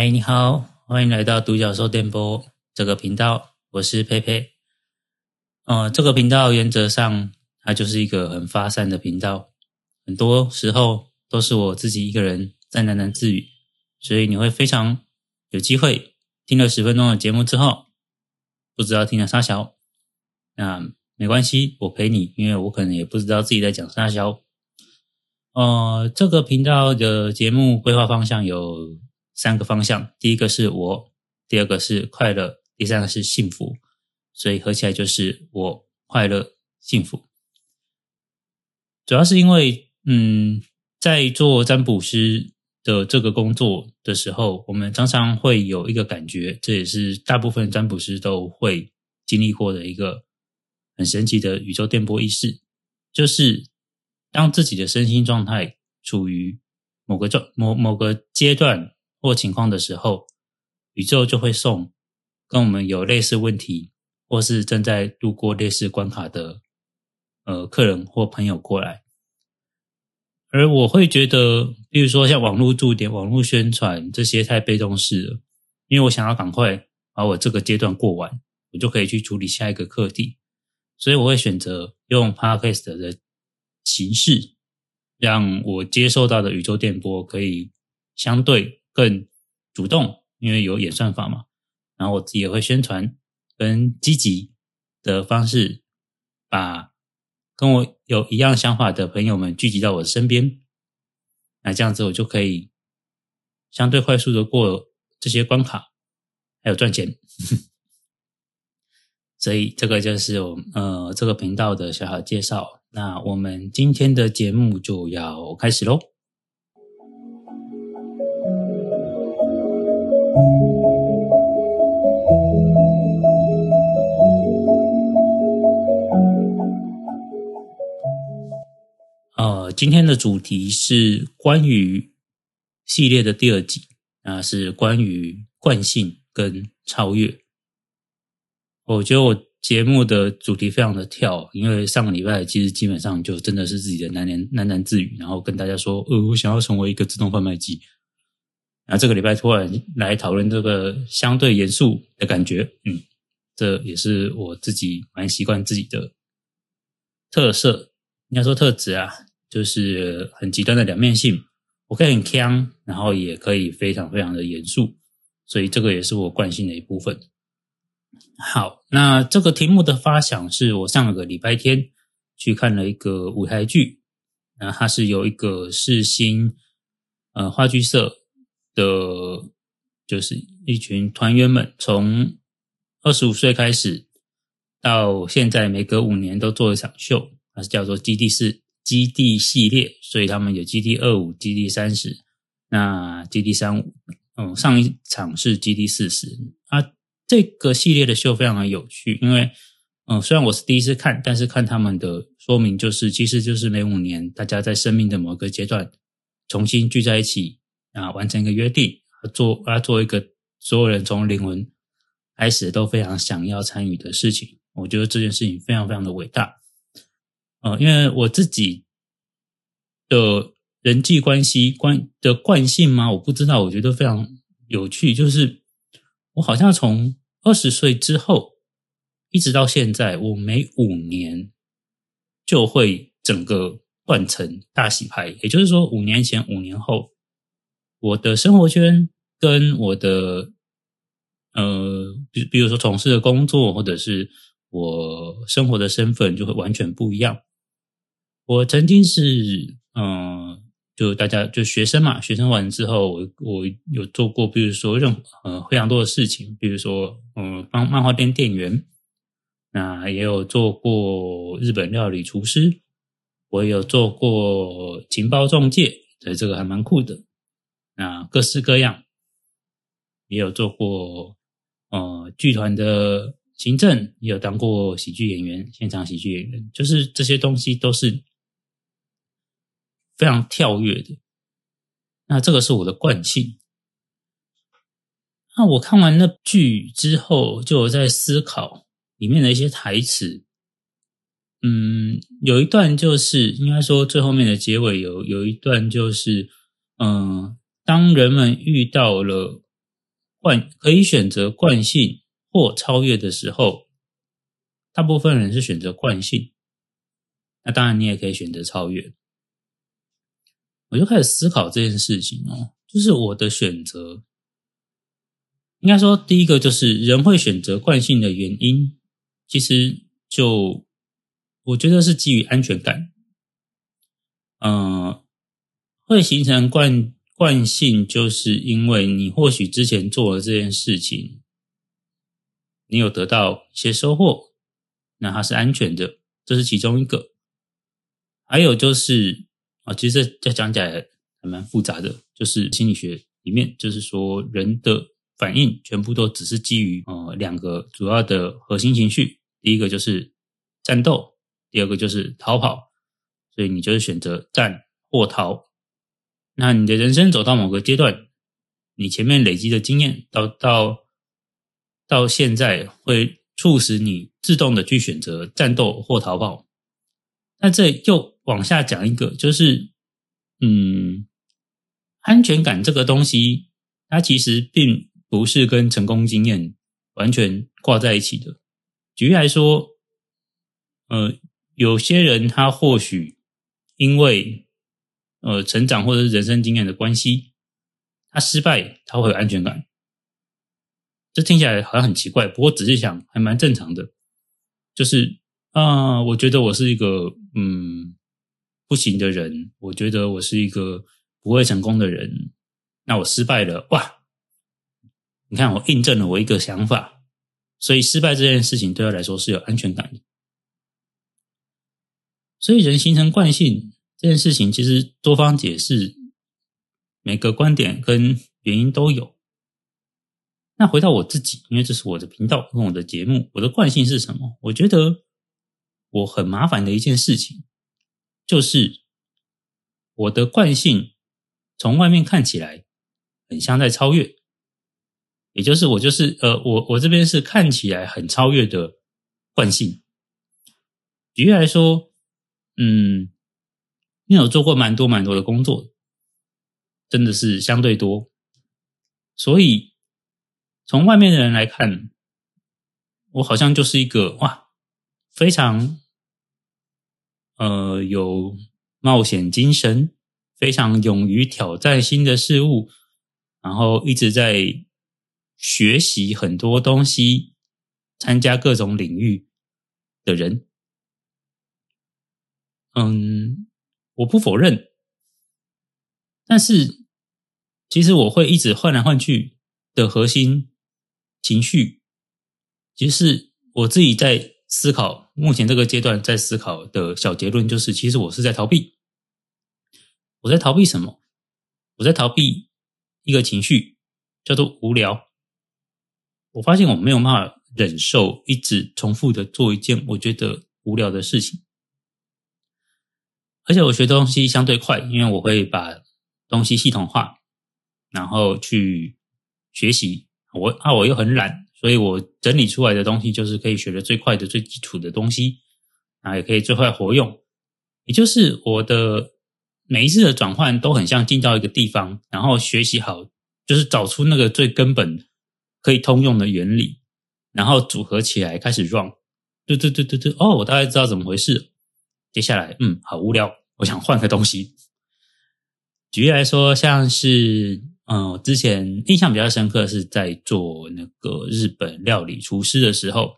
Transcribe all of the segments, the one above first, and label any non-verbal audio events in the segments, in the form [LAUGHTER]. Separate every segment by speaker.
Speaker 1: 嗨，你好，欢迎来到独角兽电波这个频道，我是佩佩。呃，这个频道原则上它就是一个很发散的频道，很多时候都是我自己一个人在喃喃自语，所以你会非常有机会听了十分钟的节目之后，不知道听了啥小，那没关系，我陪你，因为我可能也不知道自己在讲啥小。呃，这个频道的节目规划方向有三个方向，第一个是我，第二个是快乐，第三个是幸福，所以合起来就是我快乐幸福。主要是因为，嗯，在做占卜师的这个工作的时候，我们常常会有一个感觉，这也是大部分占卜师都会经历过的一个很神奇的宇宙电波意识，就是。当自己的身心状态处于某个状某某个阶段或情况的时候，宇宙就会送跟我们有类似问题或是正在度过类似关卡的呃客人或朋友过来。而我会觉得，比如说像网络驻点、网络宣传这些太被动式了，因为我想要赶快把我这个阶段过完，我就可以去处理下一个课题，所以我会选择用 Podcast 的。形式让我接受到的宇宙电波可以相对更主动，因为有演算法嘛。然后我自己也会宣传跟积极的方式，把跟我有一样想法的朋友们聚集到我的身边。那这样子我就可以相对快速的过这些关卡，还有赚钱。[LAUGHS] 所以这个就是我呃这个频道的小小介绍。那我们今天的节目就要开始喽。呃，今天的主题是关于系列的第二集，那是关于惯性跟超越。我觉得我。节目的主题非常的跳，因为上个礼拜其实基本上就真的是自己的喃喃喃喃自语，然后跟大家说，呃，我想要成为一个自动贩卖机。那这个礼拜突然来讨论这个相对严肃的感觉，嗯，这也是我自己蛮习惯自己的特色，应该说特质啊，就是很极端的两面性，我可以很强，然后也可以非常非常的严肃，所以这个也是我惯性的一部分。好，那这个题目的发想是我上个礼拜天去看了一个舞台剧，那它是有一个世新呃话剧社的，就是一群团员们从二十五岁开始到现在，每隔五年都做一场秀，它是叫做基地四基地系列，所以他们有基地二五、基地三十，那基地三五，嗯，上一场是基地四十，啊。这个系列的秀非常的有趣，因为，嗯，虽然我是第一次看，但是看他们的说明，就是其实就是每五年，大家在生命的某个阶段重新聚在一起啊，完成一个约定，做啊做一个所有人从灵魂开始都非常想要参与的事情。我觉得这件事情非常非常的伟大，呃，因为我自己的人际关系关的惯性吗？我不知道，我觉得非常有趣，就是我好像从二十岁之后，一直到现在，我每五年就会整个换成大洗牌。也就是说，五年前、五年后，我的生活圈跟我的呃，比比如说从事的工作，或者是我生活的身份，就会完全不一样。我曾经是嗯。就大家就学生嘛，学生完之后，我我有做过，比如说任呃非常多的事情，比如说嗯帮漫画店店员，那也有做过日本料理厨师，我有做过情报中介，对这个还蛮酷的，那各式各样，也有做过呃剧团的行政，也有当过喜剧演员，现场喜剧演员，就是这些东西都是。非常跳跃的，那这个是我的惯性。那我看完那剧之后，就有在思考里面的一些台词。嗯，有一段就是应该说最后面的结尾有有一段就是，嗯，当人们遇到了惯可以选择惯性或超越的时候，大部分人是选择惯性。那当然，你也可以选择超越。我就开始思考这件事情哦，就是我的选择，应该说第一个就是人会选择惯性的原因，其实就我觉得是基于安全感。嗯，会形成惯惯性，就是因为你或许之前做了这件事情，你有得到一些收获，那它是安全的，这是其中一个。还有就是啊，其实这讲起来还蛮复杂的，就是心理学里面，就是说人的反应全部都只是基于呃两个主要的核心情绪，第一个就是战斗，第二个就是逃跑。所以你就是选择战或逃。那你的人生走到某个阶段，你前面累积的经验到到到现在，会促使你自动的去选择战斗或逃跑。那这又往下讲一个，就是嗯，安全感这个东西，它其实并不是跟成功经验完全挂在一起的。举例来说，呃，有些人他或许。因为呃成长或者是人生经验的关系，他失败他会有安全感，这听起来好像很奇怪，不过仔细想还蛮正常的。就是啊，我觉得我是一个嗯不行的人，我觉得我是一个不会成功的人，那我失败了哇！你看我印证了我一个想法，所以失败这件事情对他来说是有安全感的。所以人形成惯性这件事情，其实多方解释，每个观点跟原因都有。那回到我自己，因为这是我的频道跟我的节目，我的惯性是什么？我觉得我很麻烦的一件事情，就是我的惯性从外面看起来很像在超越，也就是我就是呃，我我这边是看起来很超越的惯性。举例来说。嗯，因为我做过蛮多蛮多的工作，真的是相对多，所以从外面的人来看，我好像就是一个哇，非常呃有冒险精神，非常勇于挑战新的事物，然后一直在学习很多东西，参加各种领域的人。嗯，我不否认，但是其实我会一直换来换去的核心情绪，其实我自己在思考。目前这个阶段在思考的小结论就是，其实我是在逃避。我在逃避什么？我在逃避一个情绪，叫做无聊。我发现我没有办法忍受一直重复的做一件我觉得无聊的事情。而且我学东西相对快，因为我会把东西系统化，然后去学习。我啊，我又很懒，所以我整理出来的东西就是可以学的最快的、最基础的东西，啊，也可以最快活用。也就是我的每一次的转换都很像进到一个地方，然后学习好，就是找出那个最根本可以通用的原理，然后组合起来开始 run。对对对对对，哦，我大概知道怎么回事。接下来，嗯，好无聊。我想换个东西。举例来说，像是嗯，之前印象比较深刻是在做那个日本料理厨师的时候，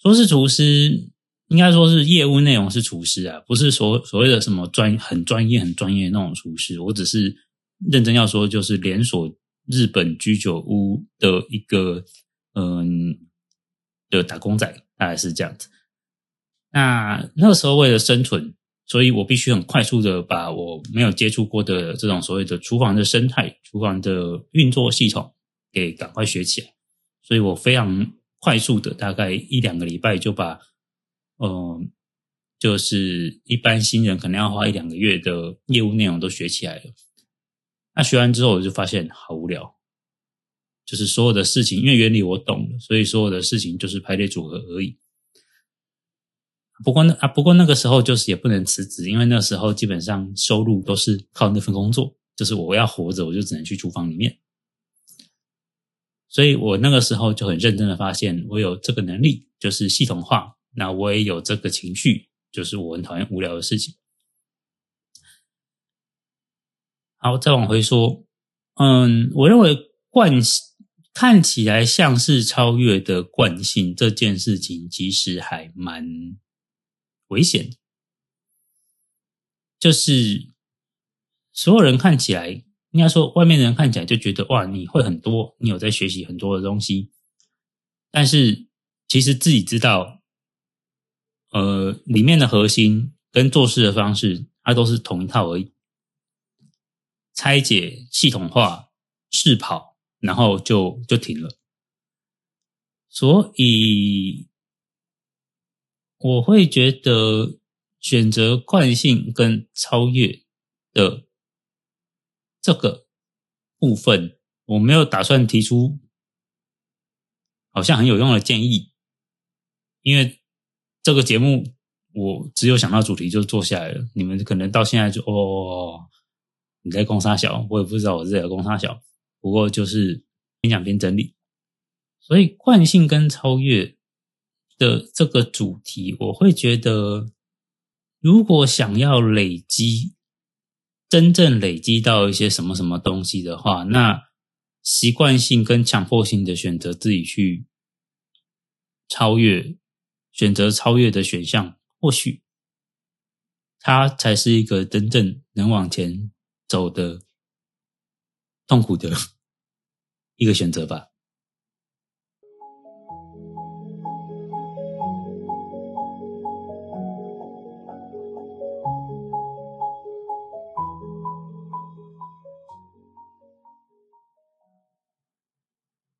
Speaker 1: 说是厨师，应该说是业务内容是厨师啊，不是所所谓的什么专很专业很专业那种厨师。我只是认真要说，就是连锁日本居酒屋的一个嗯的打工仔，大概是这样子。那那个时候为了生存。所以我必须很快速的把我没有接触过的这种所谓的厨房的生态、厨房的运作系统给赶快学起来。所以我非常快速的，大概一两个礼拜就把，嗯，就是一般新人可能要花一两个月的业务内容都学起来了。那学完之后，我就发现好无聊，就是所有的事情，因为原理我懂了，所以所有的事情就是排列组合而已。不过那啊，不过那个时候就是也不能辞职，因为那时候基本上收入都是靠那份工作，就是我要活着，我就只能去厨房里面。所以我那个时候就很认真的发现，我有这个能力，就是系统化。那我也有这个情绪，就是我很讨厌无聊的事情。好，再往回说，嗯，我认为惯性看起来像是超越的惯性这件事情，其实还蛮危险。就是所有人看起来，应该说外面的人看起来就觉得哇，你会很多，你有在学习很多的东西，但是其实自己知道，呃，里面的核心跟做事的方式，它都是同一套而已。拆解、系统化、试跑，然后就就停了。所以我会觉得选择惯性跟超越的这个部分，我没有打算提出好像很有用的建议，因为这个节目我只有想到主题就做下来了。你们可能到现在就哦。你在攻沙小，我也不知道我是在攻沙小，不过就是边讲边整理。所以惯性跟超越的这个主题，我会觉得，如果想要累积，真正累积到一些什么什么东西的话，那习惯性跟强迫性的选择自己去超越，选择超越的选项，或许它才是一个真正能往前。走的痛苦的 [LAUGHS] 一个选择吧。